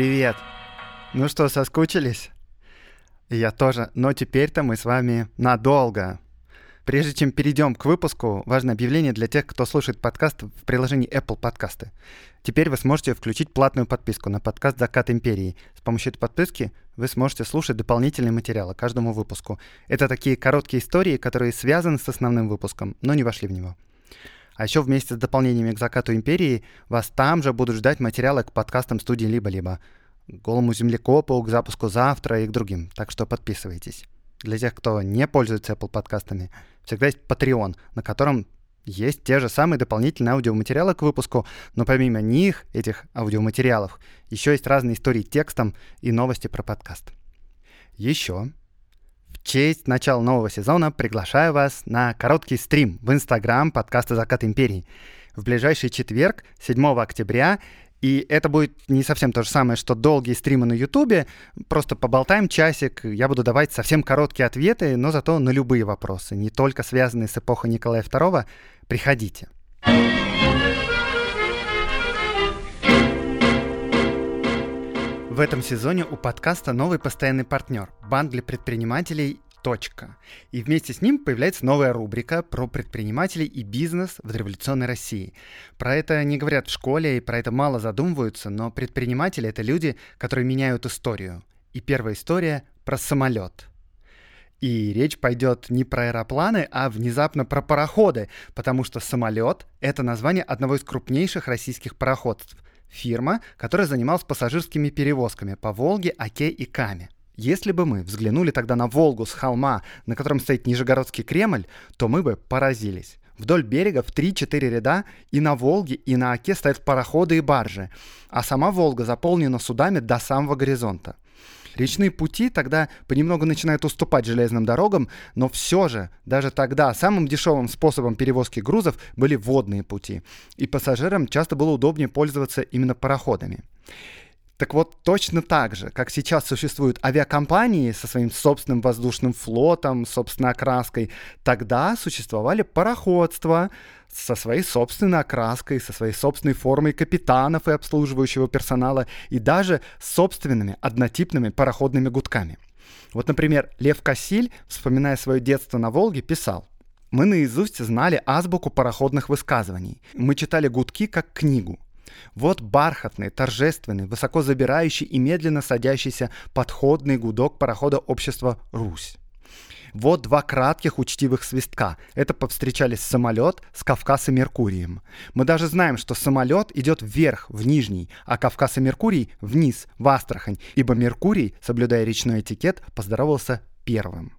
Привет! Ну что, соскучились? Я тоже, но теперь-то мы с вами надолго. Прежде чем перейдем к выпуску, важное объявление для тех, кто слушает подкаст в приложении Apple Подкасты. Теперь вы сможете включить платную подписку на подкаст «Закат империи». С помощью этой подписки вы сможете слушать дополнительные материалы каждому выпуску. Это такие короткие истории, которые связаны с основным выпуском, но не вошли в него. А еще вместе с дополнениями к закату империи вас там же будут ждать материалы к подкастам студии «Либо-либо», голому землекопу, к запуску завтра и к другим. Так что подписывайтесь. Для тех, кто не пользуется Apple подкастами, всегда есть Patreon, на котором есть те же самые дополнительные аудиоматериалы к выпуску, но помимо них, этих аудиоматериалов, еще есть разные истории текстом и новости про подкаст. Еще в честь начала нового сезона приглашаю вас на короткий стрим в Инстаграм подкаста «Закат империи». В ближайший четверг, 7 октября, и это будет не совсем то же самое, что долгие стримы на Ютубе. Просто поболтаем часик. Я буду давать совсем короткие ответы, но зато на любые вопросы, не только связанные с эпохой Николая II. Приходите. В этом сезоне у подкаста новый постоянный партнер – банк для предпринимателей Точка. И вместе с ним появляется новая рубрика про предпринимателей и бизнес в революционной России. Про это не говорят в школе и про это мало задумываются, но предприниматели — это люди, которые меняют историю. И первая история про самолет. И речь пойдет не про аэропланы, а внезапно про пароходы, потому что самолет — это название одного из крупнейших российских пароходств — фирма, которая занималась пассажирскими перевозками по Волге, Оке и Каме. Если бы мы взглянули тогда на Волгу с холма, на котором стоит Нижегородский Кремль, то мы бы поразились. Вдоль берега в 3-4 ряда и на Волге, и на Оке стоят пароходы и баржи, а сама Волга заполнена судами до самого горизонта. Речные пути тогда понемногу начинают уступать железным дорогам, но все же, даже тогда самым дешевым способом перевозки грузов были водные пути, и пассажирам часто было удобнее пользоваться именно пароходами. Так вот, точно так же, как сейчас существуют авиакомпании со своим собственным воздушным флотом, собственной окраской, тогда существовали пароходства со своей собственной окраской, со своей собственной формой капитанов и обслуживающего персонала, и даже собственными однотипными пароходными гудками. Вот, например, Лев Кассиль, вспоминая свое детство на Волге, писал, мы наизусть знали азбуку пароходных высказываний. Мы читали гудки как книгу. Вот бархатный, торжественный, высоко забирающий и медленно садящийся подходный гудок парохода общества «Русь». Вот два кратких учтивых свистка. Это повстречались самолет с Кавказ и Меркурием. Мы даже знаем, что самолет идет вверх, в Нижний, а Кавказ и Меркурий вниз, в Астрахань, ибо Меркурий, соблюдая речной этикет, поздоровался первым.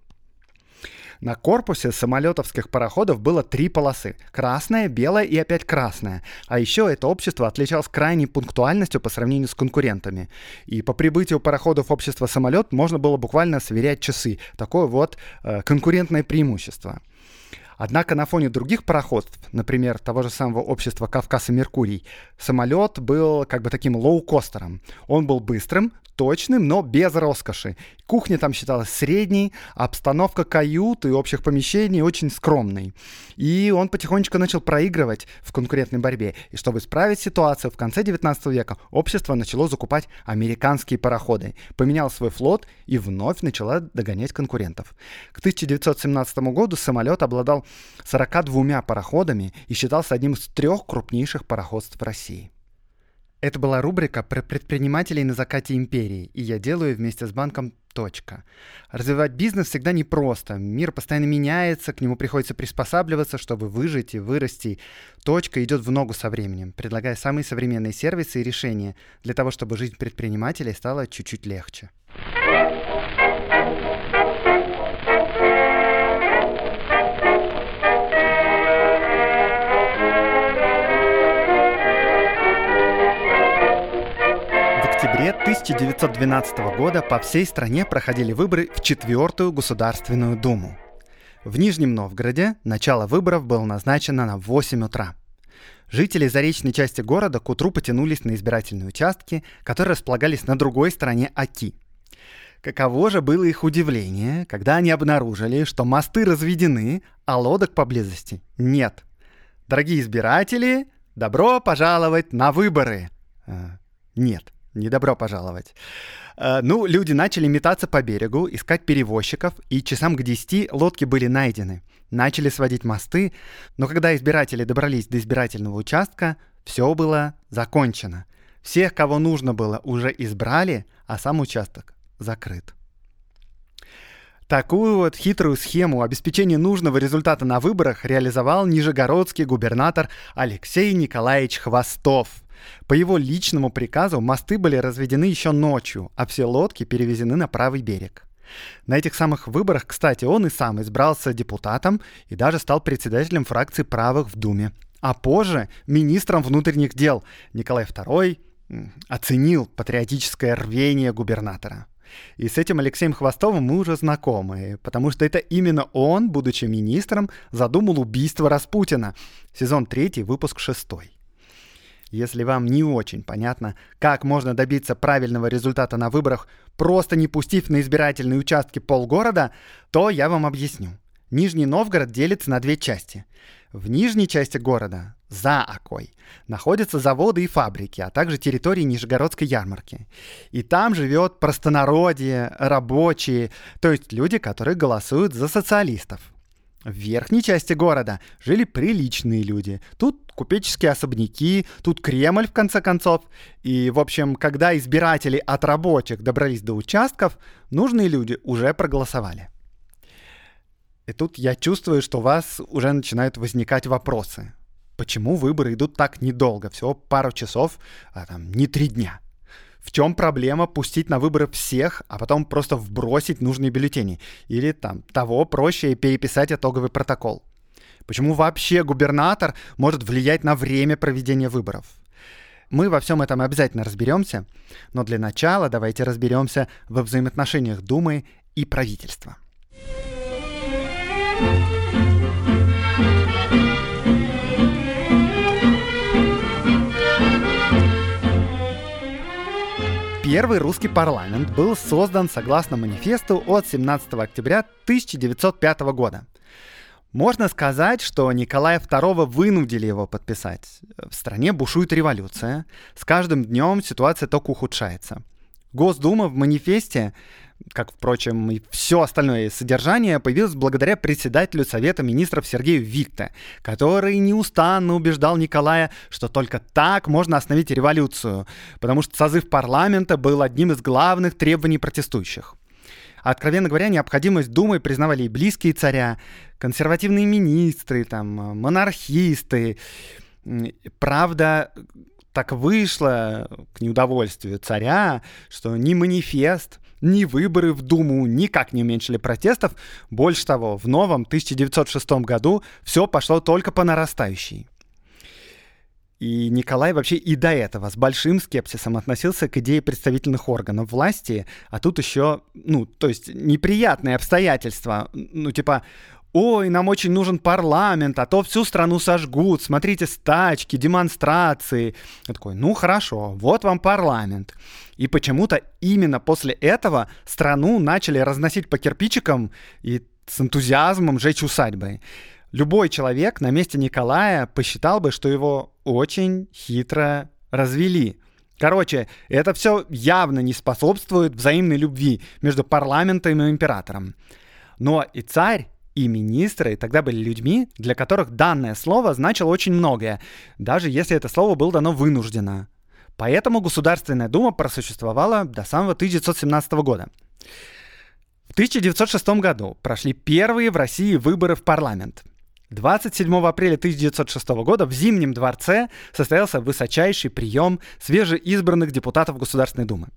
На корпусе самолетовских пароходов было три полосы. Красная, белая и опять красная. А еще это общество отличалось крайней пунктуальностью по сравнению с конкурентами. И по прибытию пароходов общества самолет можно было буквально сверять часы. Такое вот э, конкурентное преимущество. Однако на фоне других пароходств, например, того же самого общества Кавказ и Меркурий, самолет был как бы таким лоукостером. Он был быстрым, точным, но без роскоши. Кухня там считалась средней, обстановка кают и общих помещений очень скромной. И он потихонечку начал проигрывать в конкурентной борьбе. И чтобы исправить ситуацию, в конце 19 века общество начало закупать американские пароходы, поменяло свой флот и вновь начало догонять конкурентов. К 1917 году самолет обладал 42 пароходами и считался одним из трех крупнейших пароходств России. Это была рубрика про предпринимателей на закате империи, и я делаю вместе с банком «Точка». Развивать бизнес всегда непросто. Мир постоянно меняется, к нему приходится приспосабливаться, чтобы выжить и вырасти. «Точка» идет в ногу со временем, предлагая самые современные сервисы и решения для того, чтобы жизнь предпринимателей стала чуть-чуть легче. Октябре 1912 года по всей стране проходили выборы в четвертую Государственную Думу. В Нижнем Новгороде начало выборов было назначено на 8 утра. Жители заречной части города к утру потянулись на избирательные участки, которые располагались на другой стороне Оки. Каково же было их удивление, когда они обнаружили, что мосты разведены, а лодок поблизости нет. Дорогие избиратели, добро пожаловать на выборы! А, нет, не добро пожаловать. А, ну, люди начали метаться по берегу, искать перевозчиков, и часам к 10 лодки были найдены. Начали сводить мосты, но когда избиратели добрались до избирательного участка, все было закончено. Всех, кого нужно было, уже избрали, а сам участок закрыт. Такую вот хитрую схему обеспечения нужного результата на выборах реализовал нижегородский губернатор Алексей Николаевич Хвостов. По его личному приказу мосты были разведены еще ночью, а все лодки перевезены на правый берег. На этих самых выборах, кстати, он и сам избрался депутатом и даже стал председателем фракции правых в Думе. А позже министром внутренних дел Николай II оценил патриотическое рвение губернатора. И с этим Алексеем Хвостовым мы уже знакомы, потому что это именно он, будучи министром, задумал убийство Распутина. Сезон 3, выпуск 6. Если вам не очень понятно, как можно добиться правильного результата на выборах, просто не пустив на избирательные участки полгорода, то я вам объясню. Нижний Новгород делится на две части. В нижней части города, за Окой, находятся заводы и фабрики, а также территории Нижегородской ярмарки. И там живет простонародье, рабочие, то есть люди, которые голосуют за социалистов. В верхней части города жили приличные люди. Тут купеческие особняки, тут Кремль, в конце концов. И, в общем, когда избиратели от рабочих добрались до участков, нужные люди уже проголосовали. И тут я чувствую, что у вас уже начинают возникать вопросы. Почему выборы идут так недолго, всего пару часов, а там не три дня? В чем проблема пустить на выборы всех, а потом просто вбросить нужные бюллетени? Или там того проще переписать итоговый протокол? Почему вообще губернатор может влиять на время проведения выборов? Мы во всем этом обязательно разберемся, но для начала давайте разберемся во взаимоотношениях Думы и правительства. Первый русский парламент был создан согласно манифесту от 17 октября 1905 года. Можно сказать, что Николая II вынудили его подписать. В стране бушует революция. С каждым днем ситуация только ухудшается. Госдума в манифесте как, впрочем, и все остальное содержание, появилось благодаря председателю Совета министров Сергею Викте, который неустанно убеждал Николая, что только так можно остановить революцию, потому что созыв парламента был одним из главных требований протестующих. Откровенно говоря, необходимость Думы признавали и близкие царя, консервативные министры, там, монархисты. Правда, так вышло к неудовольствию царя, что ни манифест, ни выборы в Думу никак не уменьшили протестов. Больше того, в новом 1906 году все пошло только по нарастающей. И Николай вообще и до этого с большим скепсисом относился к идее представительных органов власти, а тут еще, ну, то есть неприятные обстоятельства, ну, типа, ой, нам очень нужен парламент, а то всю страну сожгут, смотрите, стачки, демонстрации. Я такой, ну хорошо, вот вам парламент. И почему-то именно после этого страну начали разносить по кирпичикам и с энтузиазмом жечь усадьбы. Любой человек на месте Николая посчитал бы, что его очень хитро развели. Короче, это все явно не способствует взаимной любви между парламентом и императором. Но и царь и министры тогда были людьми, для которых данное слово значило очень многое, даже если это слово было дано вынужденно. Поэтому Государственная Дума просуществовала до самого 1917 года. В 1906 году прошли первые в России выборы в парламент. 27 апреля 1906 года в Зимнем дворце состоялся высочайший прием свежеизбранных депутатов Государственной Думы.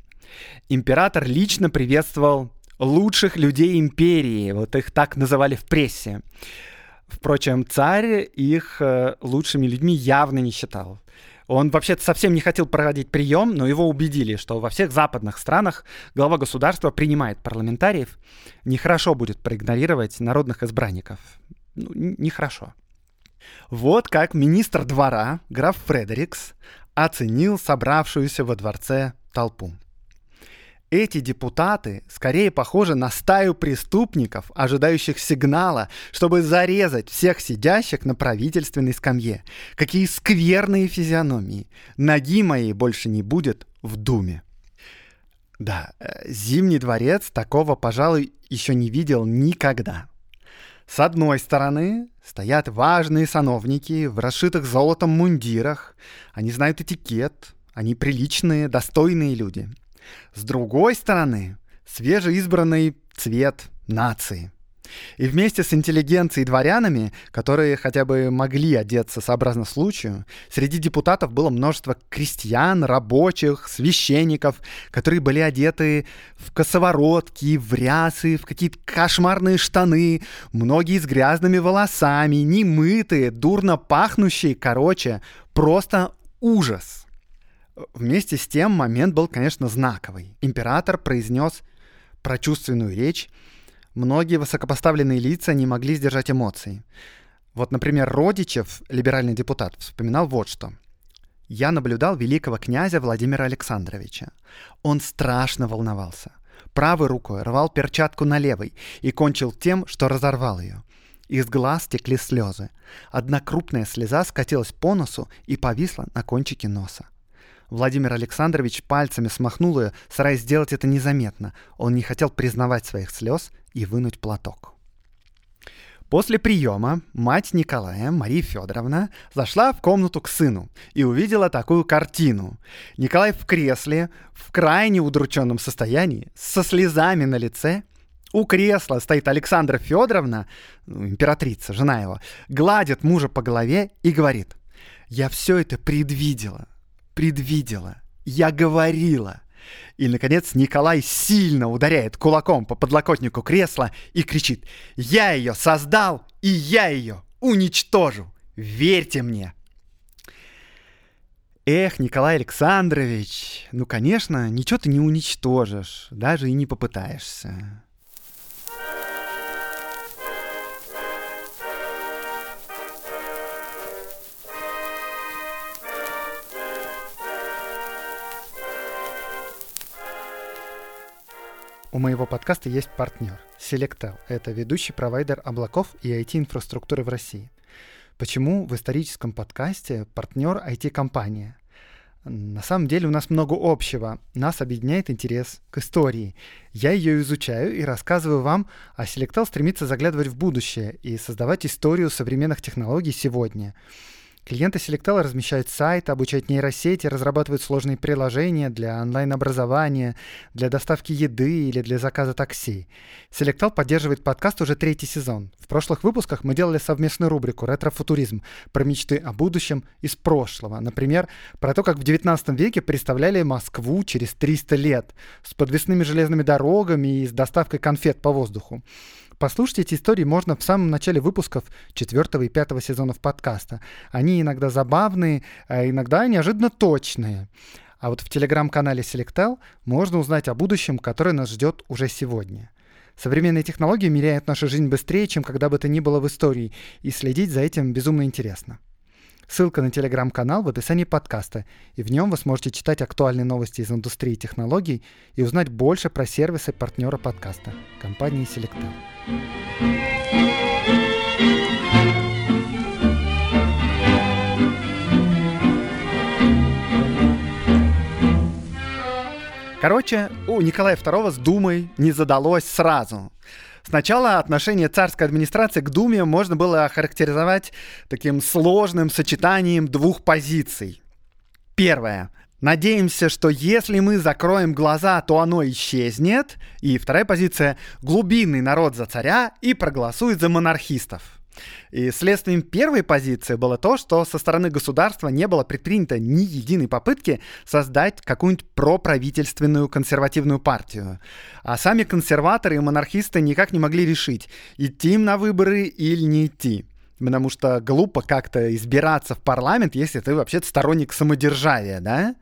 Император лично приветствовал лучших людей империи, вот их так называли в прессе. Впрочем, царь их э, лучшими людьми явно не считал. Он вообще-то совсем не хотел проводить прием, но его убедили, что во всех западных странах глава государства принимает парламентариев. Нехорошо будет проигнорировать народных избранников. Ну, нехорошо. Вот как министр двора, граф Фредерикс, оценил собравшуюся во дворце толпу. Эти депутаты скорее похожи на стаю преступников, ожидающих сигнала, чтобы зарезать всех сидящих на правительственной скамье. Какие скверные физиономии. Ноги моей больше не будет в Думе. Да, э, Зимний дворец такого, пожалуй, еще не видел никогда. С одной стороны стоят важные сановники в расшитых золотом мундирах. Они знают этикет, они приличные, достойные люди – с другой стороны, свежеизбранный цвет нации. И вместе с интеллигенцией и дворянами, которые хотя бы могли одеться сообразно случаю, среди депутатов было множество крестьян, рабочих, священников, которые были одеты в косоворотки, в рясы, в какие-то кошмарные штаны, многие с грязными волосами, немытые, дурно пахнущие, короче, просто ужас. Вместе с тем момент был, конечно, знаковый. Император произнес прочувственную речь. Многие высокопоставленные лица не могли сдержать эмоций. Вот, например, Родичев, либеральный депутат, вспоминал вот что. «Я наблюдал великого князя Владимира Александровича. Он страшно волновался. Правой рукой рвал перчатку на левой и кончил тем, что разорвал ее. Из глаз текли слезы. Одна крупная слеза скатилась по носу и повисла на кончике носа. Владимир Александрович пальцами смахнул ее, стараясь сделать это незаметно. Он не хотел признавать своих слез и вынуть платок. После приема мать Николая, Мария Федоровна, зашла в комнату к сыну и увидела такую картину. Николай в кресле, в крайне удрученном состоянии, со слезами на лице. У кресла стоит Александра Федоровна, ну, императрица, жена его, гладит мужа по голове и говорит, «Я все это предвидела предвидела. Я говорила. И, наконец, Николай сильно ударяет кулаком по подлокотнику кресла и кричит «Я ее создал, и я ее уничтожу! Верьте мне!» Эх, Николай Александрович, ну, конечно, ничего ты не уничтожишь, даже и не попытаешься. У моего подкаста есть партнер – Selectel. Это ведущий провайдер облаков и IT-инфраструктуры в России. Почему в историческом подкасте партнер IT-компания? На самом деле у нас много общего. Нас объединяет интерес к истории. Я ее изучаю и рассказываю вам, а Selectel стремится заглядывать в будущее и создавать историю современных технологий сегодня – Клиенты Selectel размещают сайты, обучают нейросети, разрабатывают сложные приложения для онлайн-образования, для доставки еды или для заказа такси. Selectel поддерживает подкаст уже третий сезон. В прошлых выпусках мы делали совместную рубрику «Ретро-футуризм» про мечты о будущем из прошлого. Например, про то, как в 19 веке представляли Москву через 300 лет с подвесными железными дорогами и с доставкой конфет по воздуху. Послушать эти истории можно в самом начале выпусков четвертого и пятого сезонов подкаста. Они иногда забавные, а иногда неожиданно точные. А вот в телеграм-канале Selectel можно узнать о будущем, которое нас ждет уже сегодня. Современные технологии меняют нашу жизнь быстрее, чем когда бы то ни было в истории, и следить за этим безумно интересно. Ссылка на телеграм-канал в описании подкаста, и в нем вы сможете читать актуальные новости из индустрии технологий и узнать больше про сервисы партнера подкаста – компании Selectel. Короче, у Николая II с Думой не задалось сразу. Сначала отношение царской администрации к Думе можно было охарактеризовать таким сложным сочетанием двух позиций. Первое. Надеемся, что если мы закроем глаза, то оно исчезнет. И вторая позиция – глубинный народ за царя и проголосует за монархистов. И следствием первой позиции было то, что со стороны государства не было предпринято ни единой попытки создать какую-нибудь проправительственную консервативную партию. А сами консерваторы и монархисты никак не могли решить, идти им на выборы или не идти. потому что глупо как-то избираться в парламент, если ты вообще сторонник самодержавия, да?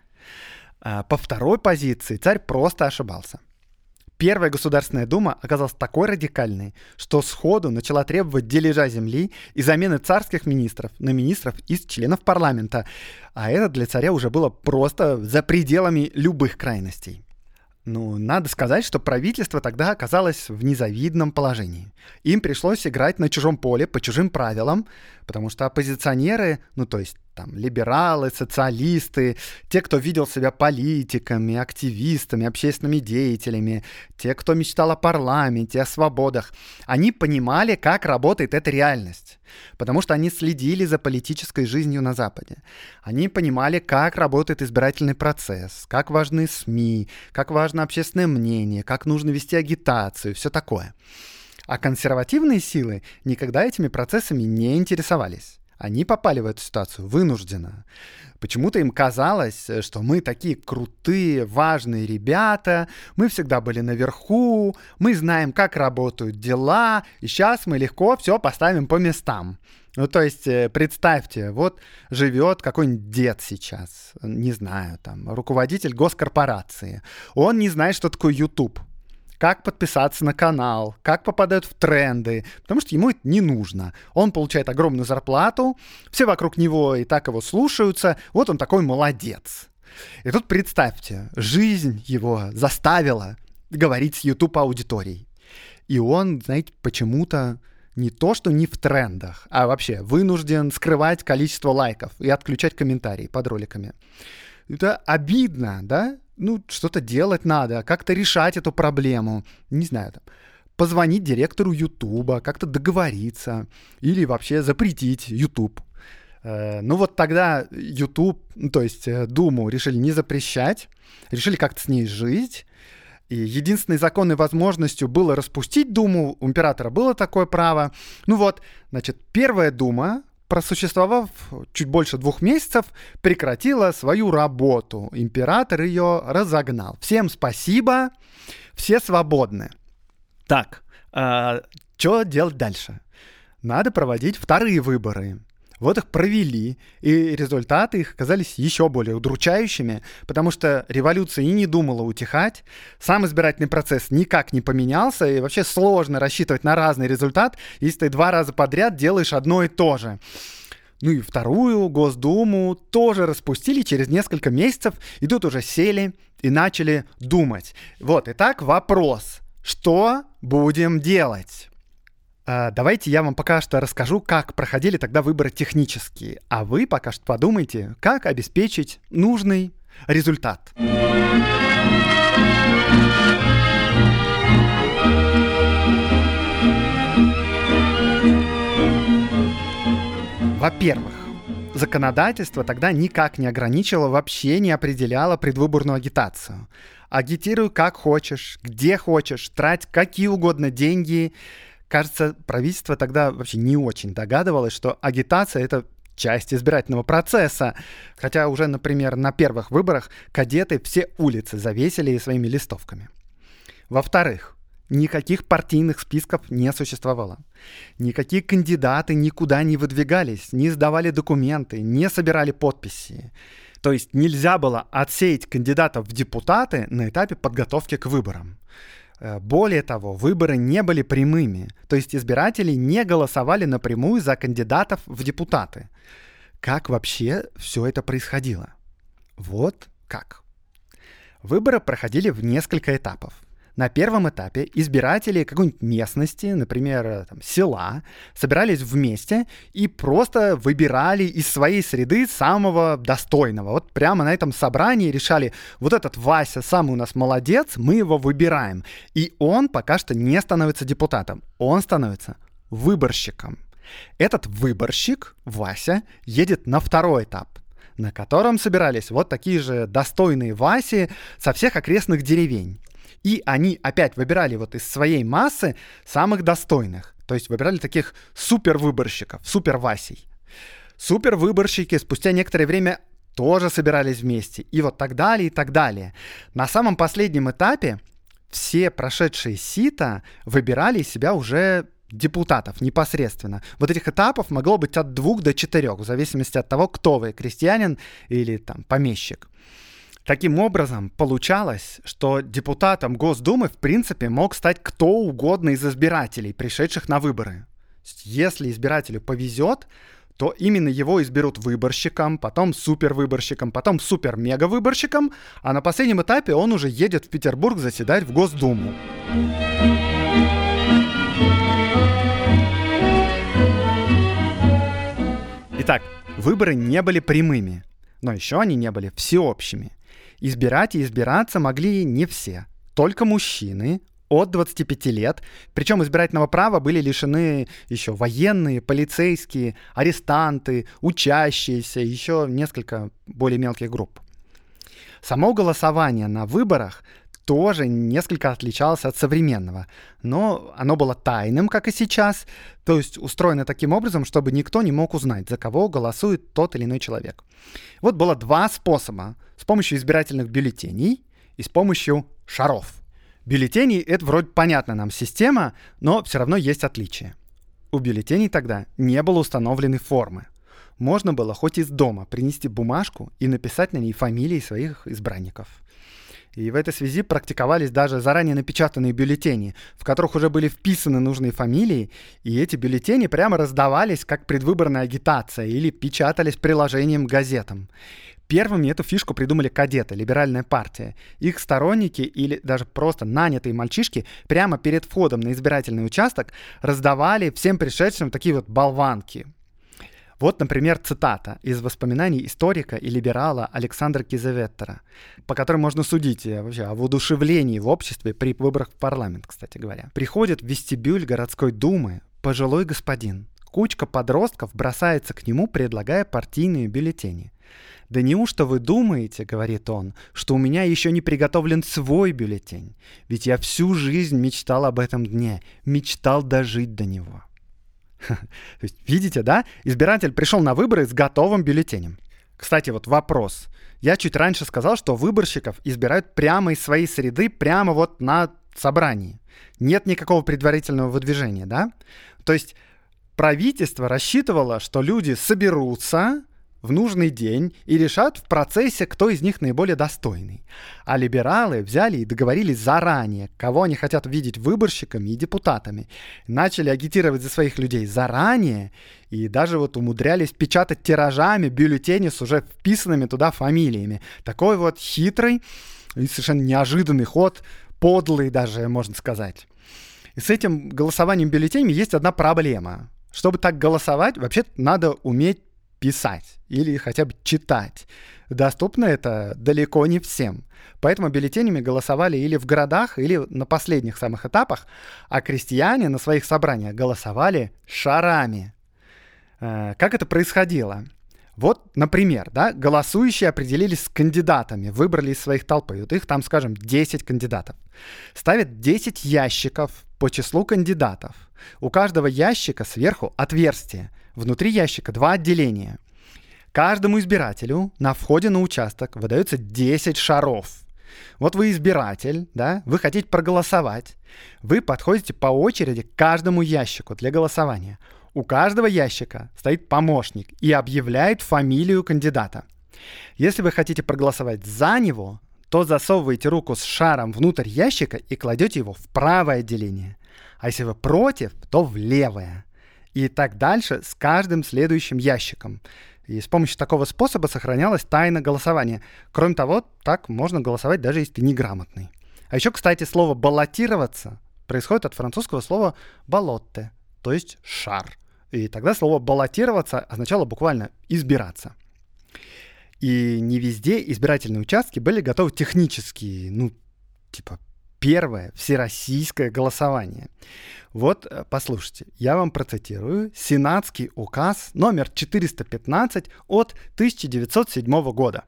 А по второй позиции царь просто ошибался. Первая Государственная Дума оказалась такой радикальной, что сходу начала требовать дележа земли и замены царских министров на министров из членов парламента. А это для царя уже было просто за пределами любых крайностей. Ну, надо сказать, что правительство тогда оказалось в незавидном положении. Им пришлось играть на чужом поле по чужим правилам, потому что оппозиционеры, ну то есть там либералы, социалисты, те, кто видел себя политиками, активистами, общественными деятелями, те, кто мечтал о парламенте, о свободах, они понимали, как работает эта реальность, потому что они следили за политической жизнью на Западе. Они понимали, как работает избирательный процесс, как важны СМИ, как важно общественное мнение, как нужно вести агитацию, все такое. А консервативные силы никогда этими процессами не интересовались. Они попали в эту ситуацию вынужденно. Почему-то им казалось, что мы такие крутые, важные ребята, мы всегда были наверху, мы знаем, как работают дела, и сейчас мы легко все поставим по местам. Ну, то есть, э, представьте, вот живет какой-нибудь дед сейчас, не знаю, там, руководитель госкорпорации. Он не знает, что такое YouTube как подписаться на канал, как попадают в тренды, потому что ему это не нужно. Он получает огромную зарплату, все вокруг него и так его слушаются, вот он такой молодец. И тут представьте, жизнь его заставила говорить с YouTube аудиторией. И он, знаете, почему-то не то, что не в трендах, а вообще вынужден скрывать количество лайков и отключать комментарии под роликами. Это обидно, да? Ну, что-то делать надо, как-то решать эту проблему. Не знаю, там, позвонить директору Ютуба, как-то договориться или вообще запретить Ютуб. Э, ну вот тогда YouTube, ну, то есть э, Думу решили не запрещать, решили как-то с ней жить. И единственной законной возможностью было распустить Думу, у императора было такое право. Ну вот, значит, первая Дума просуществовав чуть больше двух месяцев, прекратила свою работу. Император ее разогнал. Всем спасибо, все свободны. Так, э, что делать дальше? Надо проводить вторые выборы. Вот их провели, и результаты их оказались еще более удручающими, потому что революция и не думала утихать, сам избирательный процесс никак не поменялся, и вообще сложно рассчитывать на разный результат, если ты два раза подряд делаешь одно и то же. Ну и вторую Госдуму тоже распустили через несколько месяцев, и тут уже сели и начали думать. Вот, итак, вопрос. Что будем делать? А, давайте я вам пока что расскажу, как проходили тогда выборы технические, а вы пока что подумайте, как обеспечить нужный результат. Во-первых, законодательство тогда никак не ограничивало, вообще не определяло предвыборную агитацию. Агитируй как хочешь, где хочешь, трать какие угодно деньги, Кажется, правительство тогда вообще не очень догадывалось, что агитация — это часть избирательного процесса. Хотя уже, например, на первых выборах кадеты все улицы завесили своими листовками. Во-вторых, никаких партийных списков не существовало. Никакие кандидаты никуда не выдвигались, не сдавали документы, не собирали подписи. То есть нельзя было отсеять кандидатов в депутаты на этапе подготовки к выборам. Э, более того, выборы не были прямыми, то есть избиратели не голосовали напрямую за кандидатов в депутаты. Как вообще все это происходило? Вот как. Выборы проходили в несколько этапов. На первом этапе избиратели какой-нибудь местности, например, э, там, села, собирались вместе и просто выбирали из своей среды самого достойного. Вот прямо на этом собрании решали, вот этот Вася самый у нас молодец, мы его выбираем. И он пока что не становится депутатом, он становится выборщиком. Этот выборщик, Вася, едет на второй этап на котором собирались вот такие же достойные Васи со всех окрестных деревень. И они опять выбирали вот из своей массы самых достойных. То есть выбирали таких супер-выборщиков, супер-васей. Супер-выборщики спустя некоторое время тоже собирались вместе. И вот так далее, и так далее. На самом последнем этапе все прошедшие сита выбирали из себя уже депутатов непосредственно. Вот этих этапов могло быть от двух до четырех, в зависимости от того, кто вы, крестьянин или там помещик. Таким образом, получалось, что депутатом Госдумы, в принципе, мог стать кто угодно из избирателей, пришедших на выборы. Если избирателю повезет, то именно его изберут выборщиком, потом супервыборщиком, потом супер-мега-выборщиком, а на последнем этапе он уже едет в Петербург заседать в Госдуму. Итак, выборы не были прямыми, но еще они не были всеобщими. Избирать и избираться могли не все, только мужчины от 25 лет. Причем избирательного права были лишены еще военные, полицейские, арестанты, учащиеся, еще несколько более мелких групп. Само голосование на выборах тоже несколько отличалось от современного, но оно было тайным, как и сейчас, то есть устроено таким образом, чтобы никто не мог узнать, за кого голосует тот или иной человек. Вот было два способа. С помощью избирательных бюллетеней и с помощью шаров. Бюллетени — это вроде понятная нам система, но все равно есть отличия. У бюллетеней тогда не было установленной формы. Можно было хоть из дома принести бумажку и написать на ней фамилии своих избранников — и в этой связи практиковались даже заранее напечатанные бюллетени, в которых уже были вписаны нужные фамилии, и эти бюллетени прямо раздавались как предвыборная агитация или печатались приложением к газетам. Первыми эту фишку придумали кадеты, либеральная партия. Их сторонники или даже просто нанятые мальчишки прямо перед входом на избирательный участок раздавали всем пришедшим такие вот болванки, вот, например, цитата из воспоминаний историка и либерала Александра Кизаветтера, по которым можно судить э, вообще о воодушевлении в обществе при выборах в парламент, кстати говоря. Приходит в вестибюль городской думы пожилой господин. Кучка подростков бросается к нему, предлагая партийные бюллетени. «Да неужто вы думаете, — говорит он, — что у меня еще не приготовлен свой бюллетень? Ведь я всю жизнь мечтал об этом дне, мечтал дожить до него». То есть, видите, да? Избиратель пришел на выборы с готовым бюллетенем. Кстати, вот вопрос. Я чуть раньше сказал, что выборщиков избирают прямо из своей среды, прямо вот на собрании. Нет никакого предварительного выдвижения, да? То есть правительство рассчитывало, что люди соберутся, в нужный день и решат в процессе, кто из них наиболее достойный. А либералы взяли и договорились заранее, кого они хотят видеть выборщиками и депутатами. Начали агитировать за своих людей заранее и даже вот умудрялись печатать тиражами бюллетени с уже вписанными туда фамилиями. Такой вот хитрый и совершенно неожиданный ход, подлый даже, можно сказать. И с этим голосованием бюллетенями есть одна проблема. Чтобы так голосовать, вообще надо уметь писать или хотя бы читать. Доступно это далеко не всем. Поэтому бюллетенями голосовали или в городах, или на последних самых этапах, а крестьяне на своих собраниях голосовали шарами. Э, как это происходило? Вот, например, да, голосующие определились с кандидатами, выбрали из своих толпы. Вот их там, скажем, 10 кандидатов. Ставят 10 ящиков по числу кандидатов. У каждого ящика сверху отверстие. Внутри ящика два отделения. Каждому избирателю на входе на участок выдается 10 шаров. Вот вы избиратель, да, вы хотите проголосовать. Вы подходите по очереди к каждому ящику для голосования. У каждого ящика стоит помощник и объявляет фамилию кандидата. Если вы хотите проголосовать за него, то засовываете руку с шаром внутрь ящика и кладете его в правое отделение. А если вы против, то в левое. И так дальше с каждым следующим ящиком. И с помощью такого способа сохранялась тайна голосования. Кроме того, так можно голосовать даже если ты неграмотный. А еще, кстати, слово «баллотироваться» происходит от французского слова «балотте», то есть «шар». И тогда слово «баллотироваться» означало буквально «избираться». И не везде избирательные участки были готовы технически, ну, типа первое всероссийское голосование. Вот, э, послушайте, я вам процитирую Сенатский указ номер 415 от 1907 года.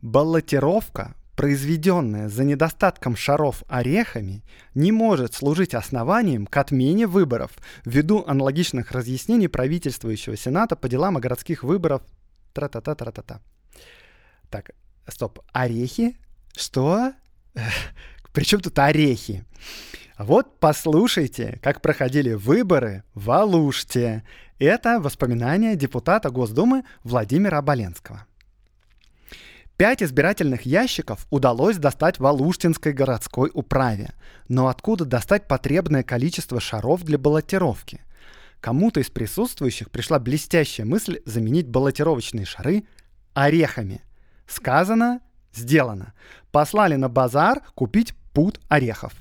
Баллотировка, произведенная за недостатком шаров орехами, не может служить основанием к отмене выборов ввиду аналогичных разъяснений правительствующего Сената по делам о городских выборах. Тра-та-та-тра-та-та. Так, стоп. Орехи? Что? Причем тут орехи? Вот послушайте, как проходили выборы в Алуште. Это воспоминания депутата Госдумы Владимира Оболенского. Пять избирательных ящиков удалось достать в Алуштинской городской управе. Но откуда достать потребное количество шаров для баллотировки? Кому-то из присутствующих пришла блестящая мысль заменить баллотировочные шары орехами. Сказано, сделано. Послали на базар купить пуд орехов.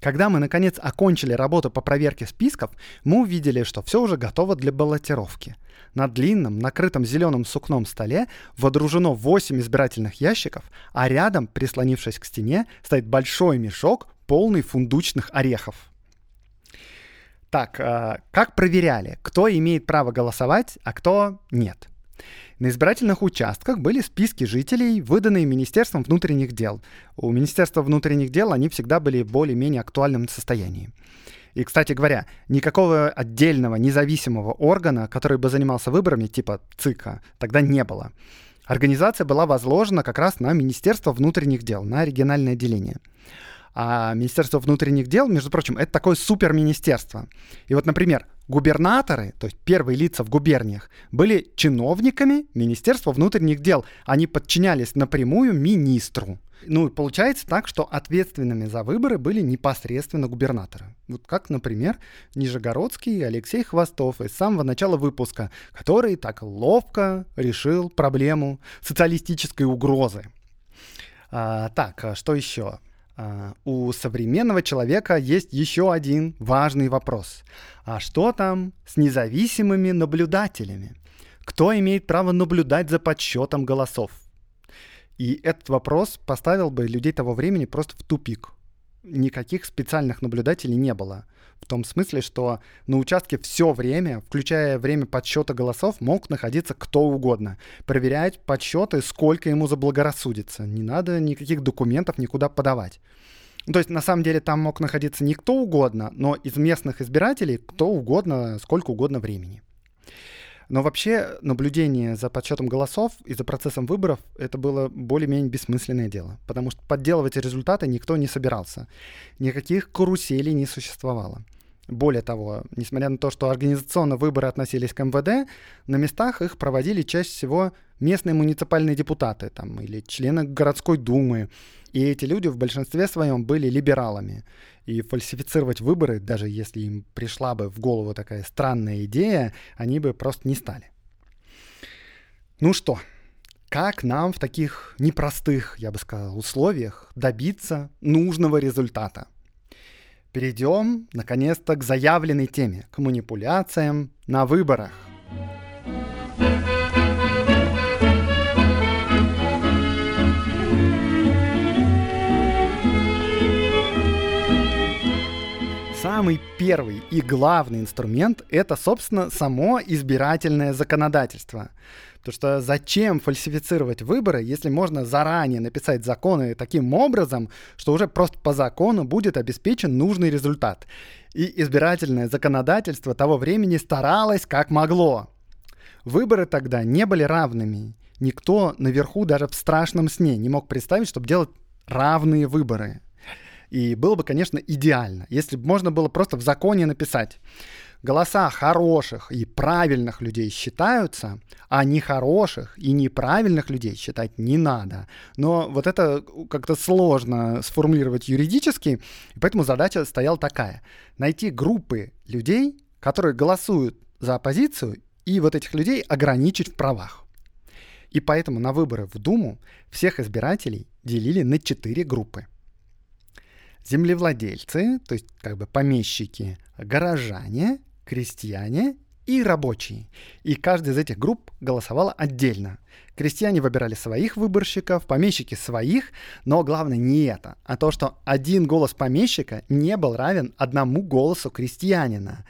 Когда мы, наконец, окончили работу по проверке списков, мы увидели, что все уже готово для баллотировки. На длинном, накрытом зеленым сукном столе водружено 8 избирательных ящиков, а рядом, прислонившись к стене, стоит большой мешок, полный фундучных орехов. Так, э, как проверяли, кто имеет право голосовать, а кто нет? На избирательных участках были списки жителей, выданные Министерством внутренних дел. У Министерства внутренних дел они всегда были в более-менее актуальном состоянии. И, кстати говоря, никакого отдельного независимого органа, который бы занимался выборами, типа ЦИКа, тогда не было. Организация была возложена как раз на Министерство внутренних дел, на региональное отделение. А Министерство внутренних дел, между прочим, это такое суперминистерство. И вот, например, губернаторы, то есть первые лица в губерниях, были чиновниками Министерства внутренних дел. Они подчинялись напрямую министру. Ну, и получается так, что ответственными за выборы были непосредственно губернаторы. Вот как, например, Нижегородский Алексей Хвостов из самого начала выпуска, который так ловко решил проблему социалистической угрозы. А, так, а что еще? А, у современного человека есть еще один важный вопрос. А что там с независимыми наблюдателями? Кто имеет право наблюдать за подсчетом голосов? И этот вопрос поставил бы людей того времени просто в тупик. Никаких специальных наблюдателей не было. В том смысле, что на участке все время, включая время подсчета голосов, мог находиться кто угодно. Проверять подсчеты, сколько ему заблагорассудится. Не надо никаких документов никуда подавать. То есть, на самом деле, там мог находиться не кто угодно, но из местных избирателей кто угодно, сколько угодно времени. Но вообще наблюдение за подсчетом голосов и за процессом выборов это было более-менее бессмысленное дело, потому что подделывать результаты никто не собирался. Никаких каруселей не существовало. Более того, несмотря на то, что организационно выборы относились к МВД, на местах их проводили чаще всего местные муниципальные депутаты там, или члены городской думы. И эти люди в большинстве своем были либералами. И фальсифицировать выборы, даже если им пришла бы в голову такая странная идея, они бы просто не стали. Ну что, как нам в таких непростых, я бы сказал, условиях добиться нужного результата? Перейдем, наконец-то, к заявленной теме – к манипуляциям на выборах. Самый первый и главный инструмент – это, собственно, само избирательное законодательство – Потому что зачем фальсифицировать выборы, если можно заранее написать законы таким образом, что уже просто по закону будет обеспечен нужный результат. И избирательное законодательство того времени старалось как могло. Выборы тогда не были равными. Никто наверху даже в страшном сне не мог представить, чтобы делать равные выборы. И было бы, конечно, идеально, если бы можно было просто в законе написать голоса хороших и правильных людей считаются, а нехороших и неправильных людей считать не надо. Но вот это как-то сложно сформулировать юридически, и поэтому задача стояла такая. Найти группы людей, которые голосуют за оппозицию, и вот этих людей ограничить в правах. И поэтому на выборы в Думу всех избирателей делили на четыре группы. Землевладельцы, то есть как бы помещики, горожане крестьяне и рабочие. И каждая из этих групп голосовала отдельно. Крестьяне выбирали своих выборщиков, помещики своих, но главное не это, а то, что один голос помещика не был равен одному голосу крестьянина.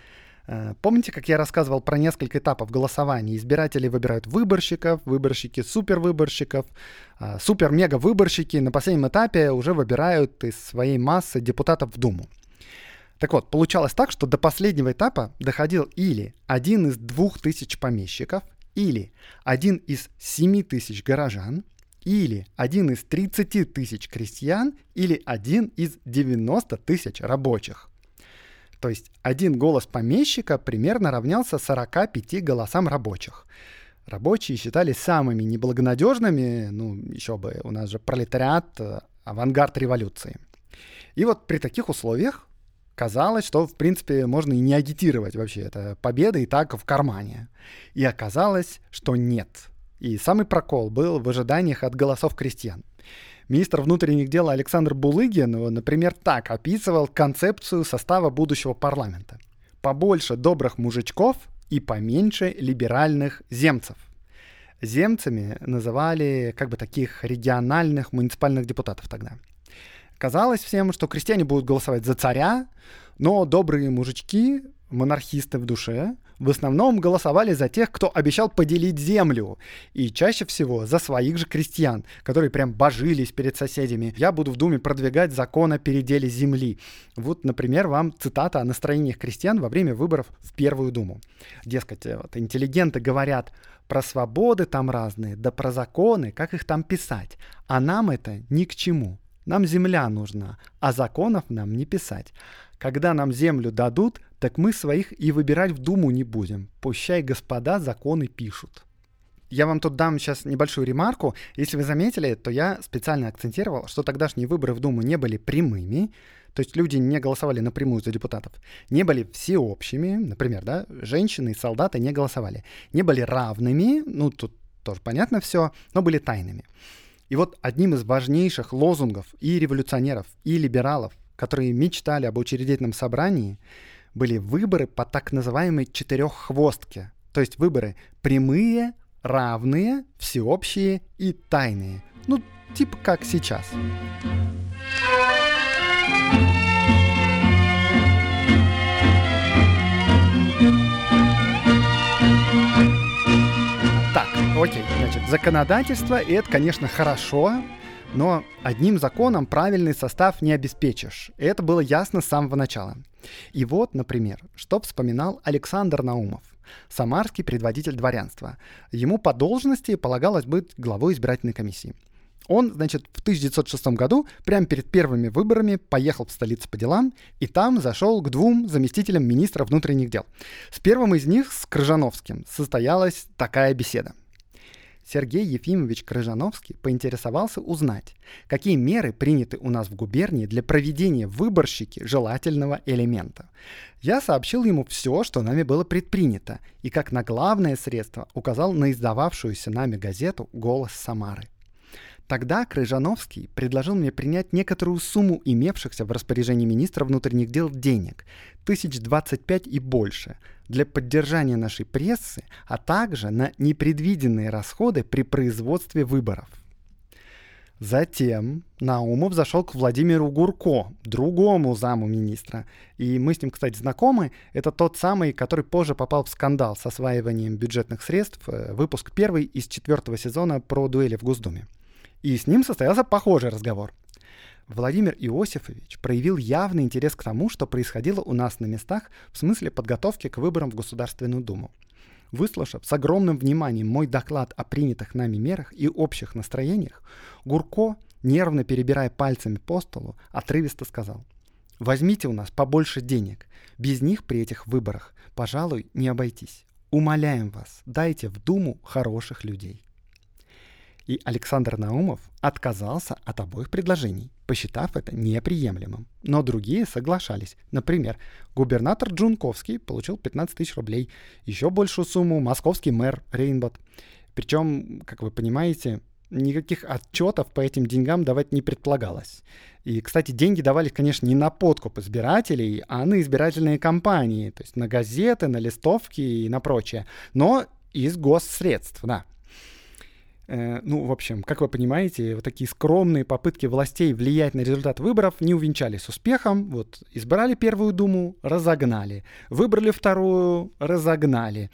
Э, помните, как я рассказывал про несколько этапов голосования? Избиратели выбирают выборщиков, выборщики супервыборщиков, э, супер-мега-выборщики на последнем этапе уже выбирают из своей массы депутатов в Думу. Так вот, получалось так, что до последнего этапа доходил или один из двух тысяч помещиков, или один из семи тысяч горожан, или один из 30 тысяч крестьян, или один из 90 тысяч рабочих. То есть один голос помещика примерно равнялся 45 голосам рабочих. Рабочие считались самыми неблагонадежными, ну, еще бы, у нас же пролетариат, э, авангард революции. И вот при таких условиях казалось, что, в принципе, можно и не агитировать вообще. Это победа и так в кармане. И оказалось, что нет. И самый прокол был в ожиданиях от голосов крестьян. Министр внутренних дел Александр Булыгин, например, так описывал концепцию состава будущего парламента. Побольше добрых мужичков и поменьше либеральных земцев. Земцами называли как бы таких региональных муниципальных депутатов тогда. Казалось всем, что крестьяне будут голосовать за царя, но добрые мужички, монархисты в душе, в основном голосовали за тех, кто обещал поделить землю. И чаще всего за своих же крестьян, которые прям божились перед соседями. Я буду в Думе продвигать закон о переделе земли. Вот, например, вам цитата о настроениях крестьян во время выборов в Первую Думу. Дескать, э, вот, интеллигенты говорят, про свободы там разные, да про законы, как их там писать. А нам это ни к чему. Нам земля нужна, а законов нам не писать. Когда нам землю дадут, так мы своих и выбирать в Думу не будем. Пущай господа законы пишут. Я вам тут дам сейчас небольшую ремарку. Если вы заметили, то я специально акцентировал, что тогдашние выборы в Думу не были прямыми, то есть люди не голосовали напрямую за депутатов, не были всеобщими, например, да, женщины и солдаты не голосовали, не были равными, ну тут тоже понятно все, но были тайными. И вот одним из важнейших лозунгов и революционеров, и либералов, которые мечтали об учредительном собрании, были выборы по так называемой четыреххвостке. То есть выборы прямые, равные, всеобщие и тайные. Ну, типа как сейчас. Так, окей, значит, законодательство, и это, конечно, хорошо, но одним законом правильный состав не обеспечишь. И это было ясно с самого начала. И вот, например, что вспоминал Александр Наумов, самарский предводитель дворянства. Ему по должности полагалось быть главой избирательной комиссии. Он, значит, в 1906 году, прямо перед первыми выборами, поехал в столицу по делам и там зашел к двум заместителям министра внутренних дел. С первым из них, с Крыжановским, состоялась такая беседа. Сергей Ефимович Крыжановский поинтересовался узнать, какие меры приняты у нас в губернии для проведения выборщики желательного элемента. Я сообщил ему все, что нами было предпринято, и как на главное средство указал на издававшуюся нами газету «Голос Самары». Тогда Крыжановский предложил мне принять некоторую сумму имевшихся в распоряжении министра внутренних дел денег, тысяч двадцать пять и больше, для поддержания нашей прессы, а также на непредвиденные расходы при производстве выборов. Затем Наумов зашел к Владимиру Гурко, другому заму министра. И мы с ним, кстати, знакомы. Это тот самый, который позже попал в скандал с осваиванием бюджетных средств, э, выпуск первый из четвертого сезона про дуэли в Госдуме. И с ним состоялся похожий разговор. Владимир Иосифович проявил явный интерес к тому, что происходило у нас на местах в смысле подготовки к выборам в Государственную Думу. Выслушав с огромным вниманием мой доклад о принятых нами мерах и общих настроениях, Гурко, нервно перебирая пальцами по столу, отрывисто сказал, «Возьмите у нас побольше денег. Без них при этих выборах, пожалуй, не обойтись. Умоляем вас, дайте в Думу хороших людей». И Александр Наумов отказался от обоих предложений, посчитав это неприемлемым. Но другие соглашались. Например, губернатор Джунковский получил 15 тысяч рублей, еще большую сумму московский мэр Рейнбот. Причем, как вы понимаете, никаких отчетов по этим деньгам давать не предполагалось. И, кстати, деньги давались, конечно, не на подкуп избирателей, а на избирательные кампании, то есть на газеты, на листовки и на прочее. Но из госсредств, да. Э, ну, в общем, как вы понимаете, вот такие скромные попытки властей влиять на результат выборов не увенчались успехом. Вот избрали первую думу, разогнали. Выбрали вторую, разогнали.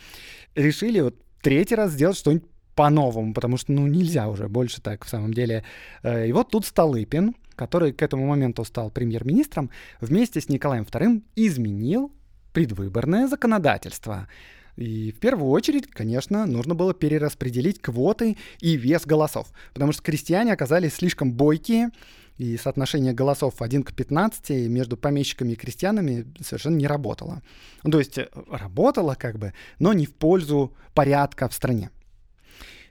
Решили вот третий раз сделать что-нибудь по-новому, потому что, ну, нельзя уже больше так, в самом деле. Э, и вот тут Столыпин, который к этому моменту стал премьер-министром, вместе с Николаем II изменил предвыборное законодательство. И в первую очередь, конечно, нужно было перераспределить квоты и вес голосов, потому что крестьяне оказались слишком бойкие, и соотношение голосов 1 к 15 между помещиками и крестьянами совершенно не работало. Ну, то есть э, работало как бы, но не в пользу порядка в стране.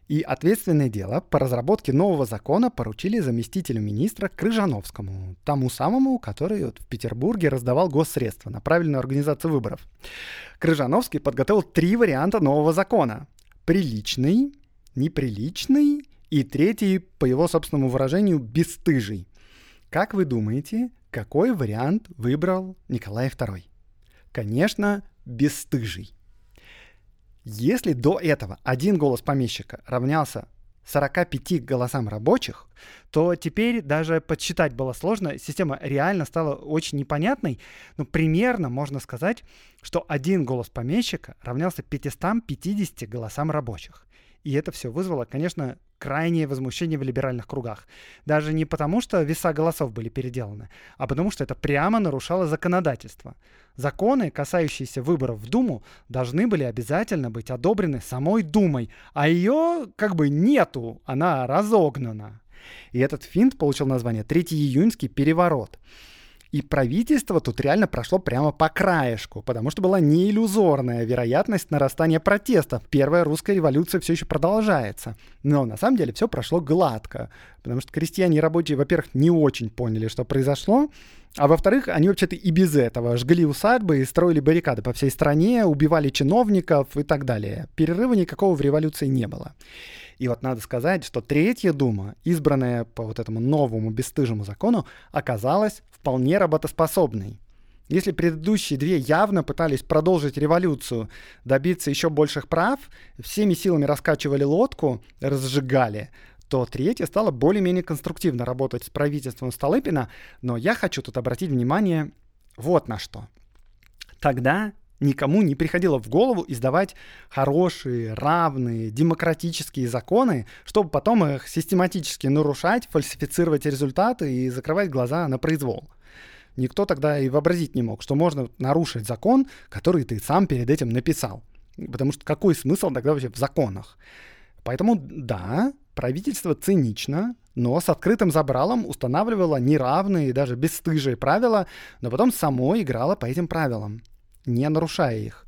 И ответственное дело по разработке нового закона поручили заместителю министра Крыжановскому, тому самому, который вот в Петербурге раздавал госсредства на правильную организацию выборов. Крыжановский подготовил три варианта нового закона. Приличный, неприличный и третий, по его собственному выражению, бесстыжий. Как вы думаете, какой вариант выбрал Николай II? Конечно, бесстыжий. Если до этого один голос помещика равнялся 45 голосам рабочих, то теперь даже подсчитать было сложно. Система реально стала очень непонятной. Но примерно можно сказать, что один голос помещика равнялся 550 голосам рабочих. И это все вызвало, конечно, крайнее возмущение в либеральных кругах. Даже не потому, что веса голосов были переделаны, а потому что это прямо нарушало законодательство. Законы, касающиеся выборов в Думу, должны были обязательно быть одобрены самой Думой, а ее как бы нету, она разогнана. И этот финт получил название «Третий июньский переворот». И правительство тут реально прошло прямо по краешку, потому что была не иллюзорная вероятность нарастания протестов. Первая русская революция все еще продолжается. Но на самом деле все прошло гладко, потому что крестьяне и рабочие, во-первых, не очень поняли, что произошло, а во-вторых, они вообще-то и без этого жгли усадьбы и строили баррикады по всей стране, убивали чиновников и так далее. Перерыва никакого в революции не было. И вот надо сказать, что Третья Дума, избранная по вот этому новому бесстыжему закону, оказалась вполне работоспособной. Если предыдущие две явно пытались продолжить революцию, добиться еще больших прав, всеми силами раскачивали лодку, разжигали, то третья стала более-менее конструктивно работать с правительством Столыпина, но я хочу тут обратить внимание вот на что. Тогда никому не приходило в голову издавать хорошие, равные, демократические законы, чтобы потом их систематически нарушать, фальсифицировать результаты и закрывать глаза на произвол. Никто тогда и вообразить не мог, что можно нарушить закон, который ты сам перед этим написал. Потому что какой смысл тогда вообще в законах? Поэтому да, правительство цинично, но с открытым забралом устанавливало неравные и даже бесстыжие правила, но потом само играло по этим правилам не нарушая их.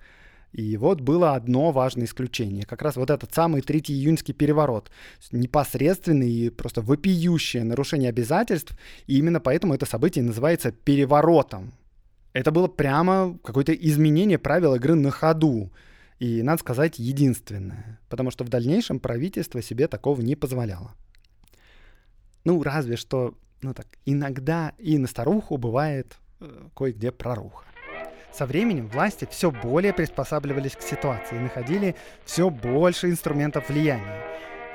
И вот было одно важное исключение. Как раз вот этот самый 3 июньский переворот. Непосредственный и просто вопиющее нарушение обязательств. И именно поэтому это событие называется переворотом. Это было прямо какое-то изменение правил игры на ходу. И, надо сказать, единственное. Потому что в дальнейшем правительство себе такого не позволяло. Ну, разве что, ну так, иногда и на старуху бывает э, кое-где проруха. Со временем власти все более приспосабливались к ситуации и находили все больше инструментов влияния.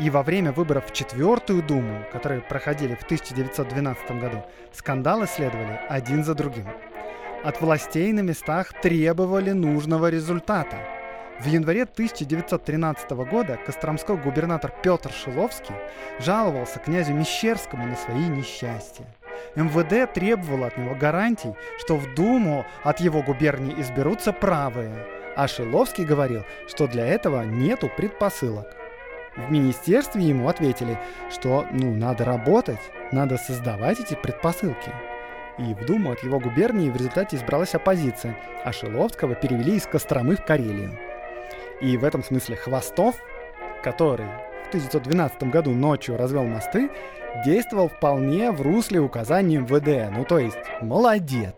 И во время выборов в Четвертую Думу, которые проходили в 1912 году, скандалы следовали один за другим. От властей на местах требовали нужного результата. В январе 1913 года костромской губернатор Петр Шиловский жаловался князю Мещерскому на свои несчастья. МВД требовало от него гарантий, что в Думу от его губернии изберутся правые, а Шиловский говорил, что для этого нету предпосылок. В министерстве ему ответили, что ну надо работать, надо создавать эти предпосылки. И в Думу от его губернии в результате избралась оппозиция, а Шиловского перевели из Костромы в Карелию. И в этом смысле Хвостов, который 1912 году ночью развел мосты, действовал вполне в русле указаний МВД, ну то есть молодец.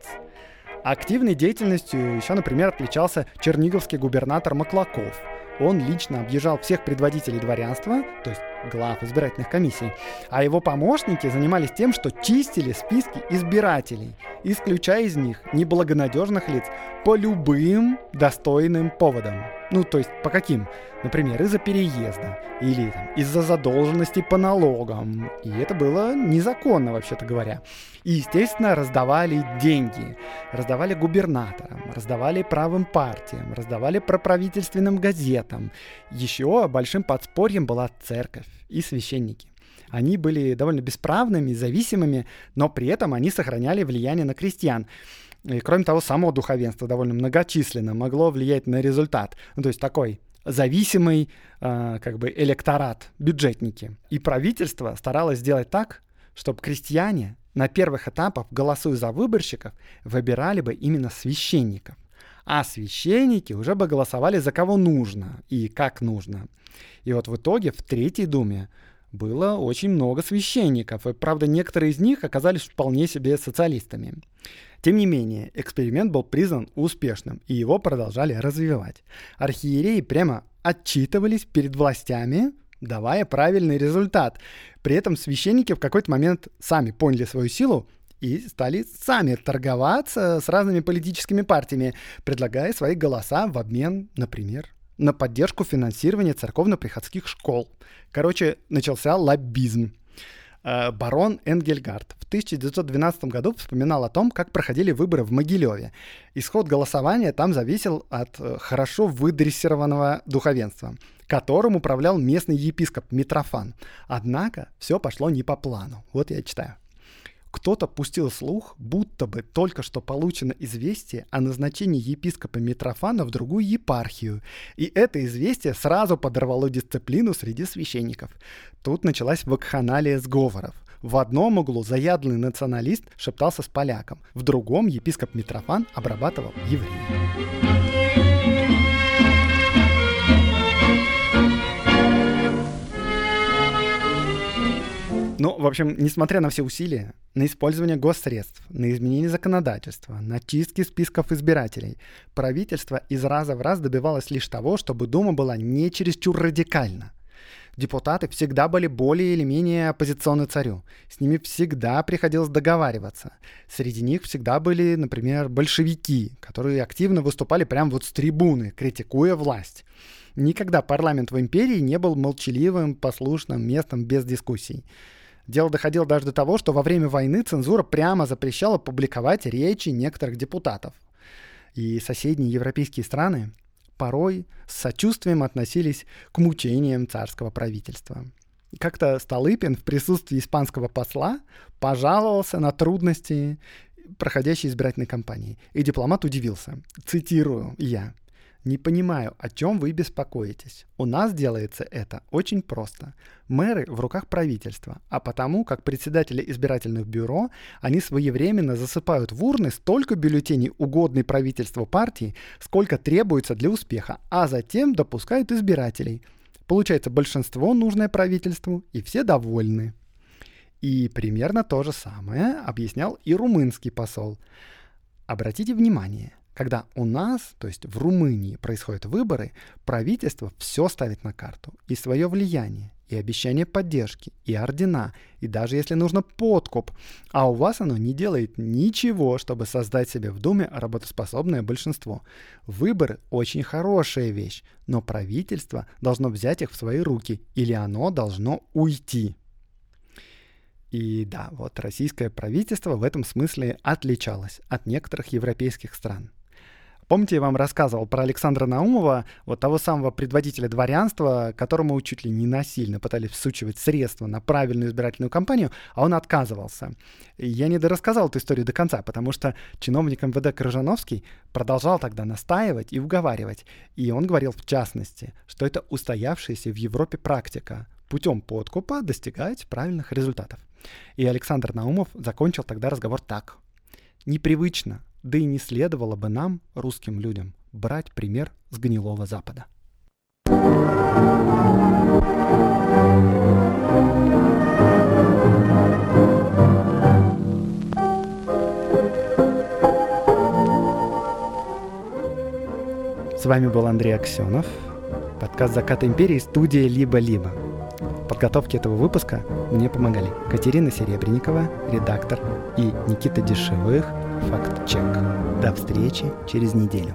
Активной деятельностью еще, например, отличался черниговский губернатор Маклаков. Он лично объезжал всех предводителей дворянства, то есть глав избирательных комиссий, а его помощники занимались тем, что чистили списки избирателей, исключая из них неблагонадежных лиц по любым достойным поводам. Ну, то есть по каким? Например, из-за переезда или там, из-за задолженности по налогам. И это было незаконно, вообще-то говоря. И, естественно, раздавали деньги. Раздавали губернаторам, раздавали правым партиям, раздавали проправительственным газетам. Еще большим подспорьем была церковь и священники. Они были довольно бесправными, зависимыми, но при этом они сохраняли влияние на крестьян. И кроме того, само духовенство довольно многочисленно могло влиять на результат. Ну, то есть такой зависимый э, как бы электорат, бюджетники. И правительство старалось сделать так, чтобы крестьяне на первых этапах, голосуя за выборщиков, выбирали бы именно священников. А священники уже бы голосовали за кого нужно и как нужно. И вот в итоге в Третьей Думе было очень много священников, и, правда, некоторые из них оказались вполне себе социалистами. Тем не менее, эксперимент был признан успешным, и его продолжали развивать. Архиереи прямо отчитывались перед властями, давая правильный результат. При этом священники в какой-то момент сами поняли свою силу и стали сами торговаться с разными политическими партиями, предлагая свои голоса в обмен, например, на поддержку финансирования церковно-приходских школ. Короче, начался лоббизм. Э, барон Энгельгард в 1912 году вспоминал о том, как проходили выборы в Могилеве. Исход голосования там зависел от э, хорошо выдрессированного духовенства, которым управлял местный епископ Митрофан. Однако все пошло не по плану. Вот я читаю. Кто-то пустил слух, будто бы только что получено известие о назначении епископа Митрофана в другую епархию, и это известие сразу подорвало дисциплину среди священников. Тут началась вакханалия сговоров. В одном углу заядлый националист шептался с поляком, в другом епископ Митрофан обрабатывал евреев. Ну, в общем, несмотря на все усилия, на использование госсредств, на изменение законодательства, на чистки списков избирателей, правительство из раза в раз добивалось лишь того, чтобы Дума была не чересчур радикальна. Депутаты всегда были более или менее оппозиционны царю. С ними всегда приходилось договариваться. Среди них всегда были, например, большевики, которые активно выступали прямо вот с трибуны, критикуя власть. Никогда парламент в империи не был молчаливым, послушным местом без дискуссий. Дело доходило даже до того, что во время войны цензура прямо запрещала публиковать речи некоторых депутатов. И соседние европейские страны порой с сочувствием относились к мучениям царского правительства. Как-то Столыпин в присутствии испанского посла пожаловался на трудности проходящей избирательной кампании. И дипломат удивился. Цитирую я. Не понимаю, о чем вы беспокоитесь. У нас делается это очень просто. Мэры в руках правительства, а потому, как председатели избирательных бюро, они своевременно засыпают в урны столько бюллетеней угодной правительству партии, сколько требуется для успеха, а затем допускают избирателей. Получается большинство, нужное правительству, и все довольны. И примерно то же самое объяснял и румынский посол. Обратите внимание – когда у нас, то есть в Румынии, происходят выборы, правительство все ставит на карту. И свое влияние, и обещание поддержки, и ордена, и даже если нужно подкуп. А у вас оно не делает ничего, чтобы создать себе в Думе работоспособное большинство. Выборы очень хорошая вещь, но правительство должно взять их в свои руки, или оно должно уйти. И да, вот российское правительство в этом смысле отличалось от некоторых европейских стран. Помните, я вам рассказывал про Александра Наумова, вот того самого предводителя дворянства, которому чуть ли не насильно пытались всучивать средства на правильную избирательную кампанию, а он отказывался. Я не дорассказал эту историю до конца, потому что чиновник МВД Крыжановский продолжал тогда настаивать и уговаривать. И он говорил в частности, что это устоявшаяся в Европе практика путем подкупа достигать правильных результатов. И Александр Наумов закончил тогда разговор так. Непривычно да и не следовало бы нам, русским людям, брать пример с гнилого Запада. С вами был Андрей Аксенов, подкаст «Закат империи», студия «Либо-либо». В подготовке этого выпуска мне помогали Катерина Серебренникова, редактор, и Никита Дешевых – факт-чек. До встречи через неделю.